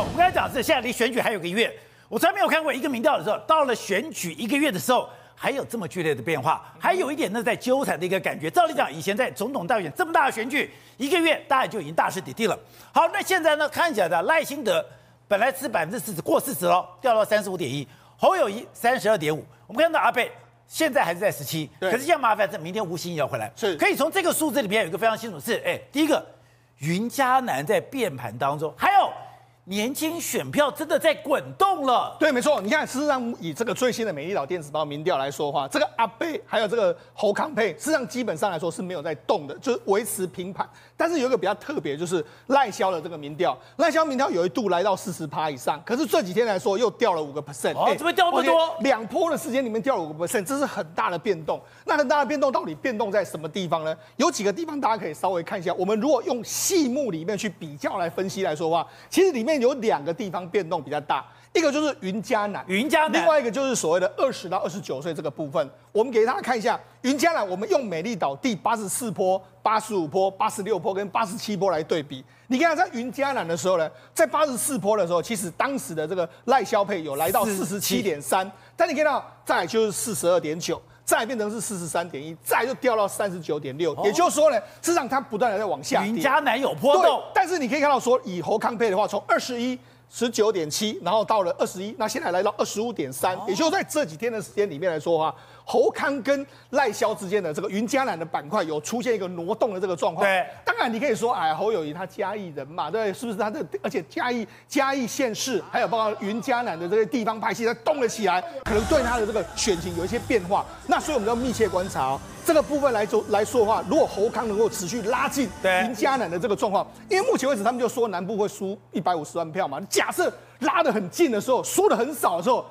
我们刚才讲的是，现在离选举还有个月，我从来没有看过一个民调的时候，到了选举一个月的时候，还有这么剧烈的变化，还有一点呢，在纠缠的一个感觉。照理讲，以前在总统大选这么大的选举，一个月大概就已经大势已定了。好，那现在呢，看起来的赖清德本来是百分之四十，过四十了，掉到三十五点一，侯友谊三十二点五。我们看到阿贝现在还是在十七，可是现在麻烦是明天吴欣怡要回来，是可以从这个数字里面有一个非常清楚是，哎，第一个云嘉南在变盘当中，还有。年轻选票真的在滚动了，对，没错。你看，事实上以这个最新的美丽岛电子报民调来说的话，这个阿贝还有这个侯康佩，事实上基本上来说是没有在动的，就是维持平盘。但是有一个比较特别，就是赖萧的这个民调，赖萧民调有一度来到四十趴以上，可是这几天来说又掉了五个 percent。哦，怎么掉那么多？两波的时间里面掉了五个 percent，这是很大的变动。那很大的变动到底变动在什么地方呢？有几个地方大家可以稍微看一下。我们如果用细目里面去比较来分析来说的话，其实里面有两个地方。变动比较大，一个就是云嘉南，云嘉南，另外一个就是所谓的二十到二十九岁这个部分，我们给大家看一下云嘉南，我们用美丽岛第八十四坡、八十五坡、八十六坡跟八十七坡来对比，你看在云嘉南的时候呢，在八十四坡的时候，其实当时的这个赖萧配有来到四十七点三，但你看到再就是四十二点九，再变成是四十三点一，再就掉到三十九点六，也就是说呢，事实上它不断的在往下。云嘉南有波动，但是你可以看到说，以侯康配的话，从二十一。十九点七，然后到了二十一，那现在来到二十五点三，也就是在这几天的时间里面来说哈，侯康跟赖萧之间的这个云嘉南的板块有出现一个挪动的这个状况。对，当然你可以说，哎，侯友谊他嘉义人嘛，对，是不是他的？而且嘉义嘉义县市还有包括云嘉南的这些地方派系，他动了起来，可能对他的这个选情有一些变化。那所以我们要密切观察哦。这个部分来说来说的话，如果侯康能够持续拉近云嘉南的这个状况，因为目前为止他们就说南部会输一百五十万票嘛。假设拉得很近的时候，输的很少的时候，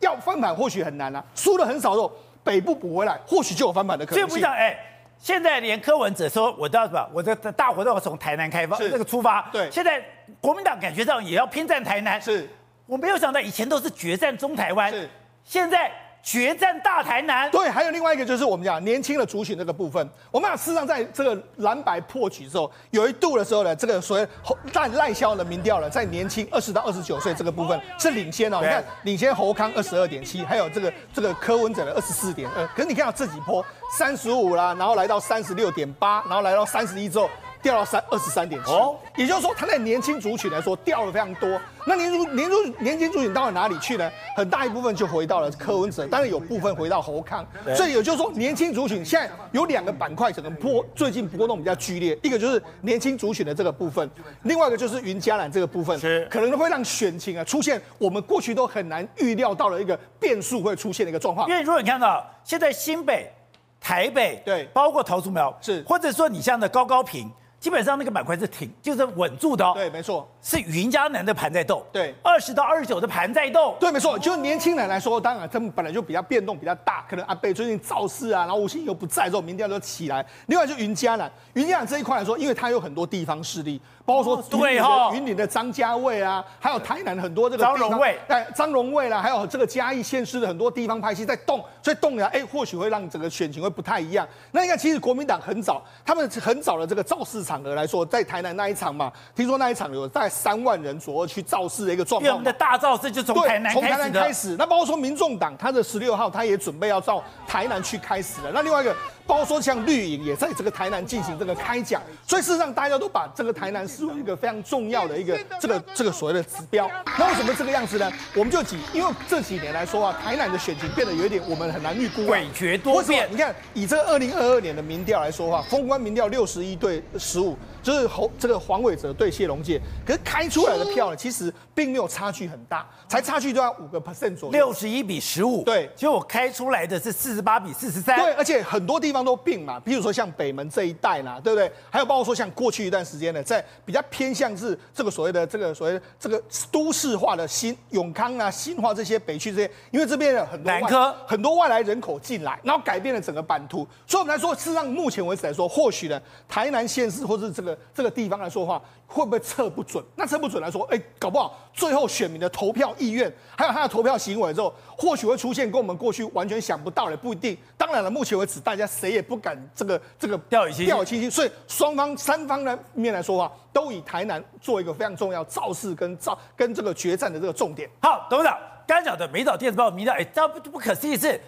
要翻盘或许很难啊。输的很少的时候，北部补回来，或许就有翻盘的可能性。这不讲哎，现在连柯文哲说，我都要什么？我的大活动要从台南开发，那个出发。对，现在国民党感觉上也要拼战台南。是，我没有想到以前都是决战中台湾，是，现在。决战大台南，对，还有另外一个就是我们讲年轻的族群这个部分。我们讲事实上在这个蓝白破局之后，有一度的时候呢，这个所谓赖赖萧的民调呢，在年轻二十到二十九岁这个部分是领先哦。你看，领先侯康二十二点七，还有这个这个柯文哲的二十四点二。可是你看到这几波三十五啦，然后来到三十六点八，然后来到三十一之后。掉到三二十三点七，也就是说，它在年轻族群来说掉了非常多。那年族年族年轻族群到了哪里去呢？很大一部分就回到了柯文哲，当然有部分回到侯康。所以也就是说，年轻族群现在有两个板块，可能波最近波动比较剧烈。一个就是年轻族群的这个部分，另外一个就是云嘉南这个部分，可能会让选情啊出现我们过去都很难预料到的一个变数会出现的一个状况。因为如果你看到现在新北、台北，对，包括桃竹苗，是，或者说你像的高高屏。基本上那个板块是挺，就是稳住的哦。对，没错，是云嘉南的盘在动。对，二十到二十九的盘在动。对，没错，就年轻人来说，当然他们本来就比较变动比较大，可能阿贝最近造势啊，然后吴欣怡又不在之后，民调就起来。另外就云嘉南，云嘉南这一块来说，因为它有很多地方势力，包括说对哈，云林的张家卫啊，还有台南很多这个张荣卫，哎，张荣卫啦，还有这个嘉义县市的很多地方派系在动，所以动了，哎，或许会让整个选情会不太一样。那你看，其实国民党很早，他们很早的这个造势场合来说，在台南那一场嘛，听说那一场有大概三万人左右去造势的一个状况。对，我们的大造势就从台南开始。从台南开始，那包括说民众党，他的十六号他也准备要到台南去开始了。那另外一个，包括说像绿营也在这个台南进行这个开讲，所以事实上大家都把这个台南视为一个非常重要的一个这个这个所谓的指标。那为什么这个样子呢？我们就几，因为这几年来说啊，台南的选情变得有一点我们很难预估，诡谲多变。你看，以这个二零二二年的民调来说的话，封关民调六十一对十五。就是侯这个黄伟哲对谢龙介，可是开出来的票呢，其实并没有差距很大，才差距都要五个 percent 左右，六十一比十五。对，结果我开出来的是四十八比四十三。对，而且很多地方都并嘛，比如说像北门这一带啦，对不对？还有包括说像过去一段时间呢，在比较偏向是这个所谓的这个所谓的这个都市化的新永康啊、新化这些北区这些，因为这边有很多南科很多外来人口进来，然后改变了整个版图。所以我们来说，事实上目前为止来说，或许呢，台南县市或是这个这个地方来说。说话会不会测不准？那测不准来说，哎，搞不好最后选民的投票意愿，还有他的投票行为之后，或许会出现跟我们过去完全想不到的，不一定。当然了，目前为止，大家谁谁也不敢这个 这个掉以轻掉以轻心。所以双方三方的面来说话，都以台南做一个非常重要造势跟造跟这个决战的这个重点。好，董事长刚讲的美岛电子报民调，哎，这不不可思议是，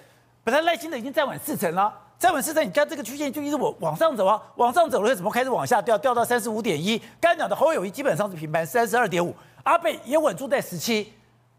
本来赖清德已经站稳四成了，站稳四成，你看这个曲线就一直往往上走啊，往上走了，怎么开始往下掉？掉到三十五点一。刚讲的侯友宜基本上是平盘三十二点五，阿贝也稳住在十七。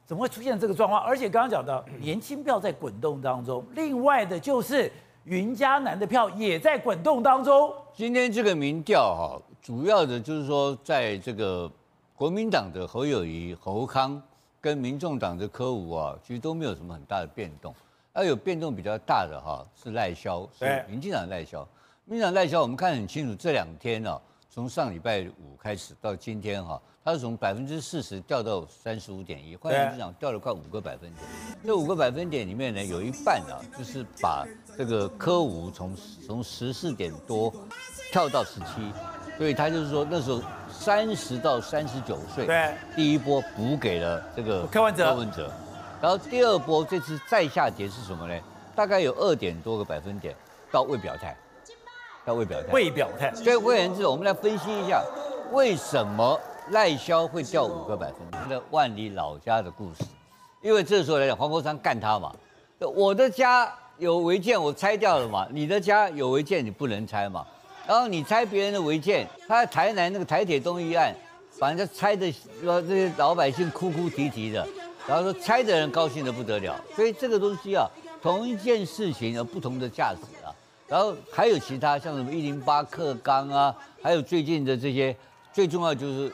怎么会出现这个状况？而且刚刚讲的年轻票在滚动当中，另外的就是云嘉南的票也在滚动当中。今天这个民调哈，主要的就是说，在这个国民党的侯友宜、侯康跟民众党的柯武啊，其实都没有什么很大的变动。而有变动比较大的哈是赖萧，是民进党赖萧。民进党赖萧，我们看很清楚，这两天呢，从上礼拜五开始到今天哈。它是从百分之四十掉到三十五点一，换言之讲，掉了快五个百分点。这五个百分点里面呢，有一半啊，就是把这个科五从从十四点多跳到十七，所以他就是说那时候三十到三十九岁，对，第一波补给了这个柯文哲，柯文哲，然后第二波这次再下跌是什么呢？大概有二点多个百分点到未表态，到未表态，未表态。所以换言之，我们来分析一下为什么。赖萧会掉五个百分点，那万里老家的故事，因为这时候来讲，黄国昌干他嘛，我的家有违建，我拆掉了嘛，你的家有违建，你不能拆嘛，然后你拆别人的违建，他在台南那个台铁东一案，把人家拆的说这些老百姓哭哭啼啼的，然后说猜的人高兴的不得了，所以这个东西啊，同一件事情有不同的价值啊，然后还有其他像什么一零八克钢啊，还有最近的这些，最重要就是。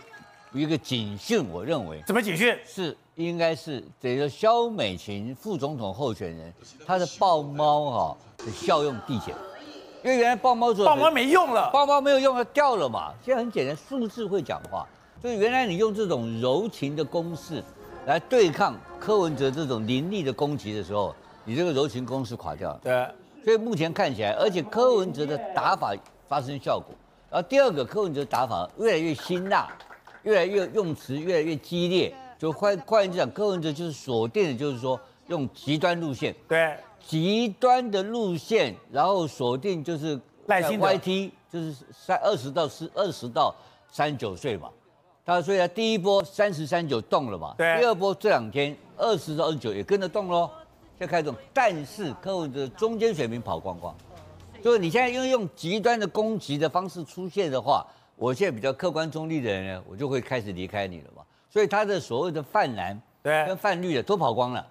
一个警讯，我认为怎么警讯？是应该是这个萧美琴副总统候选人，他的抱猫哈的效用递减，因为原来抱猫之后抱猫没用了，抱猫没有用了，掉了嘛。现在很简单，数字会讲话，所以原来你用这种柔情的攻势来对抗柯文哲这种凌厉的攻击的时候，你这个柔情攻势垮掉了。对，所以目前看起来，而且柯文哲的打法发生效果，然后第二个柯文哲打法越来越辛辣。越来越用词越来越激烈，就换换言之讲，柯文哲就是锁定的，就是说用极端路线，对，极端的路线，然后锁定就是赖清德 YT，就是三二十到四二十到三十九岁嘛，他所以他第一波三十三九动了嘛，对，第二波这两天二十到二十九也跟着动喽，现在开始动，但是客户的中间水平跑光光，就是你现在因为用极端的攻击的方式出现的话。我现在比较客观中立的人呢，我就会开始离开你了嘛。所以他的所谓的泛蓝对跟泛绿的都跑光了，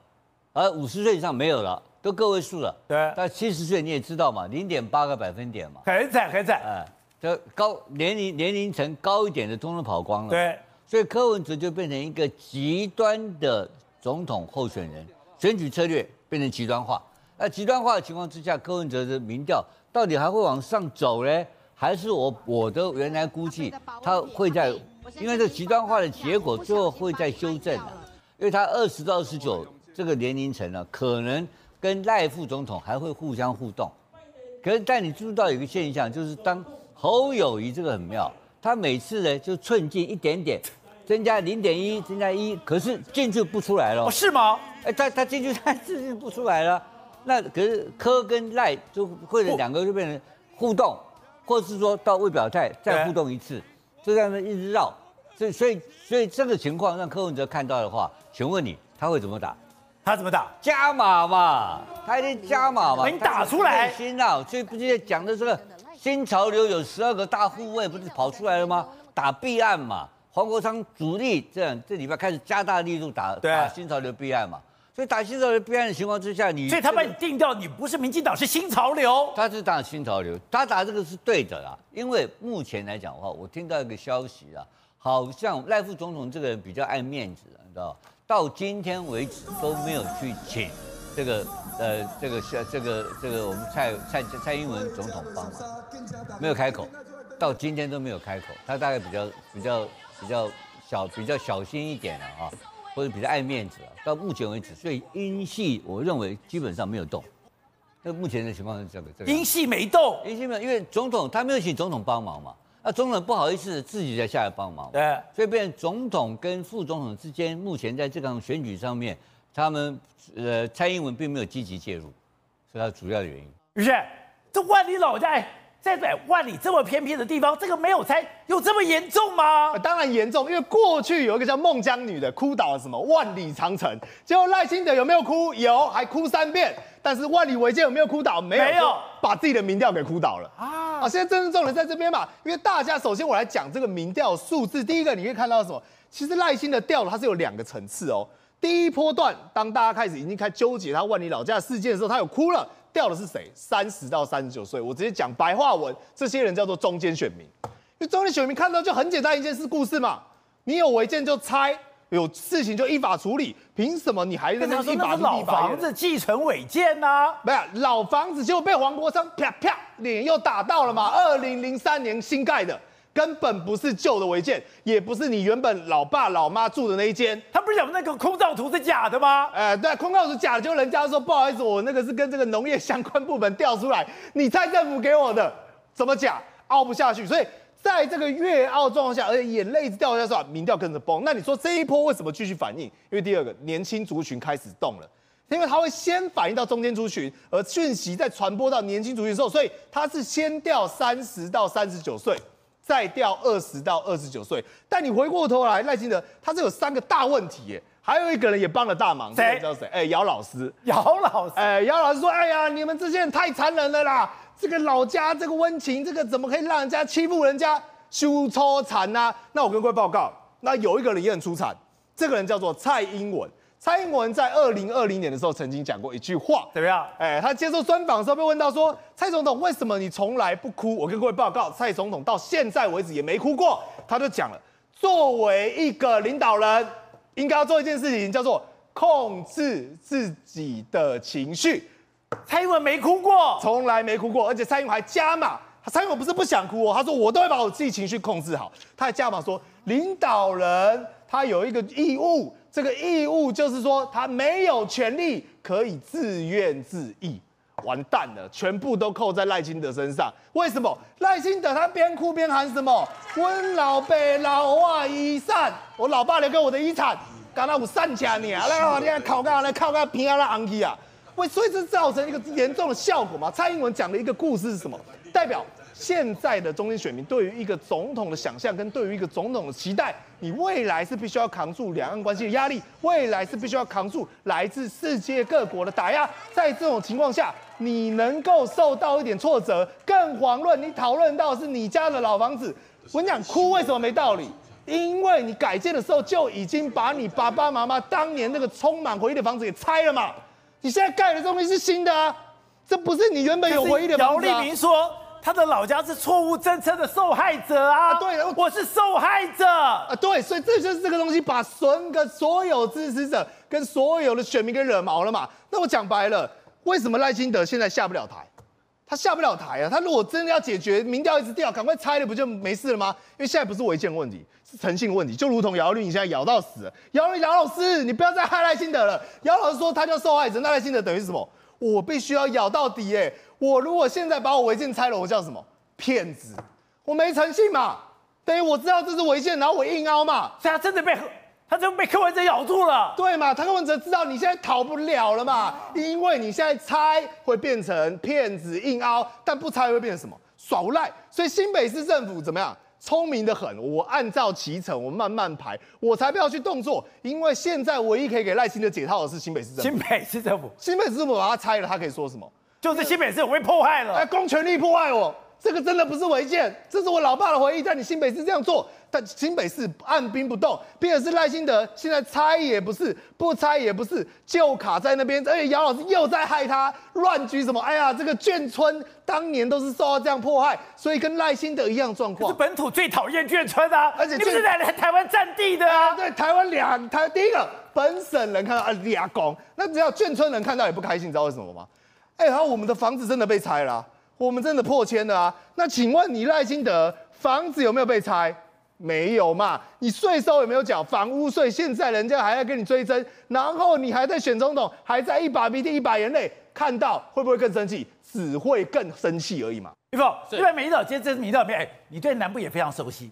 而五十岁以上没有了，都个位数了。对，但七十岁你也知道嘛，零点八个百分点嘛，很惨很惨。哎，这高年龄年龄层高一点的，通通跑光了。对，所以柯文哲就变成一个极端的总统候选人，选举策略变成极端化。那极端化的情况之下，柯文哲的民调到底还会往上走呢？还是我我的原来估计，他会在，因为这极端化的结果最后会在修正的，因为他二十到二十九这个年龄层呢，可能跟赖副总统还会互相互动。可是，但你注意到有一个现象，就是当侯友谊这个很妙，他每次呢就寸进一点点，增加零点一，增加一，可是进去不出来了。哦，是吗？哎，他他进去他进去不出来了，那可是柯跟赖就会两个就变成互动。或者是说到未表态再互动一次，就这样子一直绕，所以所以所以这个情况让柯文哲看到的话，请问你他会怎么打？他怎么打？加码嘛，他一定加码嘛。你打出来。新啊，所以不是讲的这个新潮流有十二个大护卫，不是跑出来了吗？打弊案嘛，黄国昌主力这样这礼拜开始加大力度打打新潮流弊案嘛。所以打新潮流弊案的情况之下，你所以他把你定掉，你不是民进党，是新潮流。他是打新潮流，他打这个是对的啦。因为目前来讲的话，我听到一个消息啊，好像赖副总统这个人比较爱面子，你知道到今天为止都没有去请这个呃这个是这个这个我们蔡蔡蔡英文总统帮忙，没有开口，到今天都没有开口。他大概比较比较比较小比较小心一点了啊。或者比较爱面子啊，到目前为止，所以英系我认为基本上没有动。那目前的情况是这个，这个英系没动，英系没有，因为总统他没有请总统帮忙嘛，那总统不好意思自己再下来帮忙，对，所以变成总统跟副总统之间，目前在这场选举上面，他们呃蔡英文并没有积极介入，是他主要的原因。于是这万里老家哎。在在万里这么偏僻的地方，这个没有拆有这么严重吗？当然严重，因为过去有一个叫孟姜女的哭倒了什么万里长城，结果赖清德有没有哭？有，还哭三遍。但是万里违建有没有哭倒？没有，没有，把自己的民调给哭倒了啊！啊，现在真正重点在这边嘛，因为大家首先我来讲这个民调数字，第一个你可以看到什么？其实赖清德调它是有两个层次哦。第一波段，当大家开始已经开始纠结他万里老家的事件的时候，他有哭了。掉的是谁？三十到三十九岁，我直接讲白话文，这些人叫做中间选民。因为中间选民看到就很简单一件事，故事嘛，你有违建就拆，有事情就依法处理，凭什么你还在那依法？老房子继承违建呢？没有，老房子就被黄国昌啪啪脸又打到了嘛。二零零三年新盖的。根本不是旧的违建，也不是你原本老爸老妈住的那一间。他不是讲那个空照图是假的吗？哎、呃，对，空照图假的，就人家说不好意思，我那个是跟这个农业相关部门调出来，你蔡政府给我的，怎么假？凹不下去。所以在这个越凹状况下，而且眼泪一直掉下去，民调跟着崩。那你说这一波为什么继续反应？因为第二个年轻族群开始动了，因为它会先反映到中间族群，而讯息再传播到年轻族群的时候，所以它是先掉三十到三十九岁。再调二十到二十九岁，但你回过头来，赖清德他是有三个大问题耶，还有一个人也帮了大忙，谁？知道谁？哎，姚老师，姚老师，哎，姚老师说，哎呀，你们这些人太残忍了啦，这个老家这个温情，这个怎么可以让人家欺负人家，羞羞惨呐？那我跟各位报告，那有一个人也很出彩，这个人叫做蔡英文。蔡英文在二零二零年的时候曾经讲过一句话，怎么样？哎，他接受专访的时候被问到说：“蔡总统，为什么你从来不哭？”我跟各位报告，蔡总统到现在为止也没哭过。他就讲了，作为一个领导人，应该要做一件事情，叫做控制自己的情绪。蔡英文没哭过，从来没哭过，而且蔡英文还加码，蔡英文不是不想哭哦，他说我都会把我自己情绪控制好。他还加码说，领导人他有一个义务。这个义务就是说，他没有权利可以自怨自艾，完蛋了，全部都扣在赖清德身上。为什么？赖清德他边哭边喊什么？温老爸老外遗产，我老爸留给我的遗产，刚刚我散家你啊，来，你看靠干来靠干平安了昂基啊，为所以这造成一个严重的效果嘛。蔡英文讲的一个故事是什么？代表。现在的中间选民对于一个总统的想象，跟对于一个总统的期待，你未来是必须要扛住两岸关系的压力，未来是必须要扛住来自世界各国的打压。在这种情况下，你能够受到一点挫折，更遑论你讨论到是你家的老房子。我跟你讲，哭为什么没道理？因为你改建的时候就已经把你爸爸妈妈当年那个充满回忆的房子给拆了嘛。你现在盖的东西是新的啊，这不是你原本有回忆的房子啊。姚立明说。他的老家是错误政策的受害者啊！啊对，我是受害者啊！对，所以这就是这个东西，把整个所有支持者跟所有的选民给惹毛了嘛。那我讲白了，为什么赖清德现在下不了台？他下不了台啊！他如果真的要解决民调一直掉，赶快拆了不就没事了吗？因为现在不是违建问题，是诚信问题。就如同姚律，你现在咬到死了，姚姚老师，你不要再害赖清德了。姚老师说他叫受害者，那赖清德等于是什么？我必须要咬到底耶！我如果现在把我违建拆了，我叫什么？骗子！我没诚信嘛，等于我知道这是违建，然后我硬凹嘛。所以他真的被他真的被柯文哲咬住了，对嘛？他柯文哲知道你现在逃不了了嘛，因为你现在拆会变成骗子硬凹，但不拆会变成什么？耍无赖！所以新北市政府怎么样？聪明的很，我按照其程，我慢慢排，我才不要去动作，因为现在唯一可以给赖清德解套的是新北市政府。新北市政府，新北市政府把它拆了，他可以说什么？就是新北市我被迫害了，哎，公权力迫害我，这个真的不是违建，这是我老爸的回忆，在你新北市这样做。但新北市按兵不动，并且是赖清德现在拆也不是，不拆也不是，就卡在那边。而且姚老师又在害他乱举什么？哎呀，这个眷村当年都是受到这样迫害，所以跟赖清德一样状况。是本土最讨厌眷村啊！而且你不是在台湾占地的啊？对，台湾两台第一个本省人看到啊俩公，那只要眷村人看到也不开心，你知道为什么吗？哎，然后我们的房子真的被拆了，我们真的破千了啊！那请问你赖清德房子有没有被拆？没有嘛？你税收有没有缴？房屋税现在人家还要跟你追征，然后你还在选总统，还在一把鼻涕一把眼泪，看到会不会更生气？只会更生气而已嘛。玉凤，对吧？美丽岛今天这次民调里面，哎，你对南部也非常熟悉。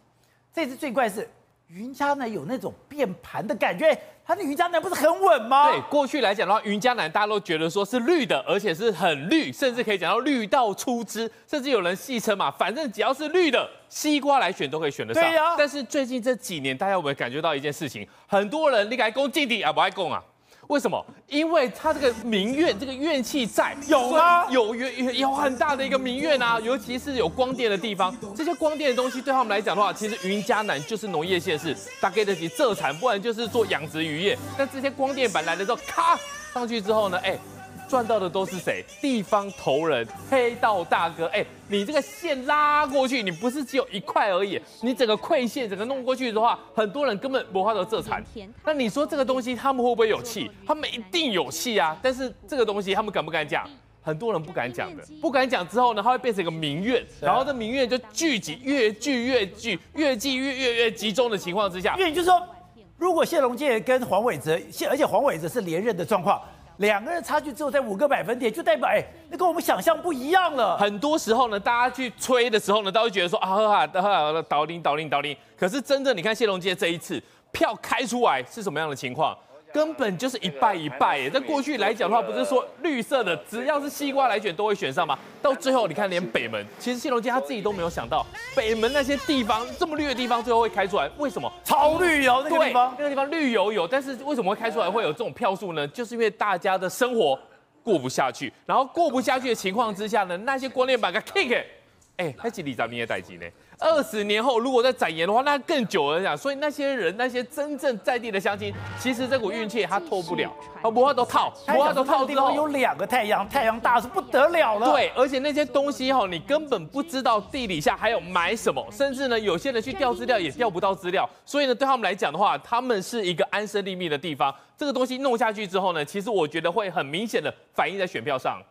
这次最怪是云嘉呢有那种变盘的感觉，它的云嘉南不是很稳吗？对，过去来讲的话，云嘉南大家都觉得说是绿的，而且是很绿，甚至可以讲到绿到出汁，甚至有人戏称嘛，反正只要是绿的，西瓜来选都可以选得上。对呀、啊。但是最近这几年，大家有没有感觉到一件事情？很多人你敢攻进底啊，不爱攻啊？为什么？因为他这个民怨，这个怨气在有吗？有有有很大的一个民怨啊，尤其是有光电的地方，这些光电的东西对他们来讲的话，其实云嘉南就是农业县市，大概得起蔗产，不然就是做养殖渔业。但这些光电板来的时候，咔上去之后呢，哎。赚到的都是谁？地方头人、黑道大哥。哎，你这个线拉过去，你不是只有一块而已，你整个馈线整个弄过去的话，很多人根本没法到这产。那你说这个东西他们会不会有气？他们一定有气啊！但是这个东西他们敢不敢讲？很多人不敢讲的，不敢讲之后呢，它会变成一个民怨，然后这民怨就聚集，越聚越聚，越聚越越越集中的情况之下，因为就是说，如果谢龙介跟黄伟哲，谢而且黄伟哲是连任的状况。两个人差距只有在五个百分点，就代表哎，那跟我们想象不一样了。很多时候呢，大家去吹的时候呢，都会觉得说啊哈哈，哈哈，倒领倒领倒领。可是真的你看谢龙介这一次票开出来是什么样的情况？根本就是一败一败耶！在过去来讲的话，不是说绿色的只要是西瓜来选都会选上吗？到最后你看，连北门，其实谢龙介他自己都没有想到，北门那些地方这么绿的地方，最后会开出来，为什么？超绿油那个地方，那个地方绿油油，但是为什么会开出来会有这种票数呢？就是因为大家的生活过不下去，然后过不下去的情况之下呢，那些光电板给 kick，哎，还是李长明也代机呢？二十年后，如果再展延的话，那更久了讲。所以那些人，那些真正在地的乡亲，其实这股运气他脱不了，他不会都套，不怕都套。地方有两个太阳，太阳大是不得了了。对，而且那些东西哈，你根本不知道地底下还有埋什么，甚至呢，有些人去调资料也调不到资料。所以呢，对他们来讲的话，他们是一个安身立命的地方。这个东西弄下去之后呢，其实我觉得会很明显的反映在选票上。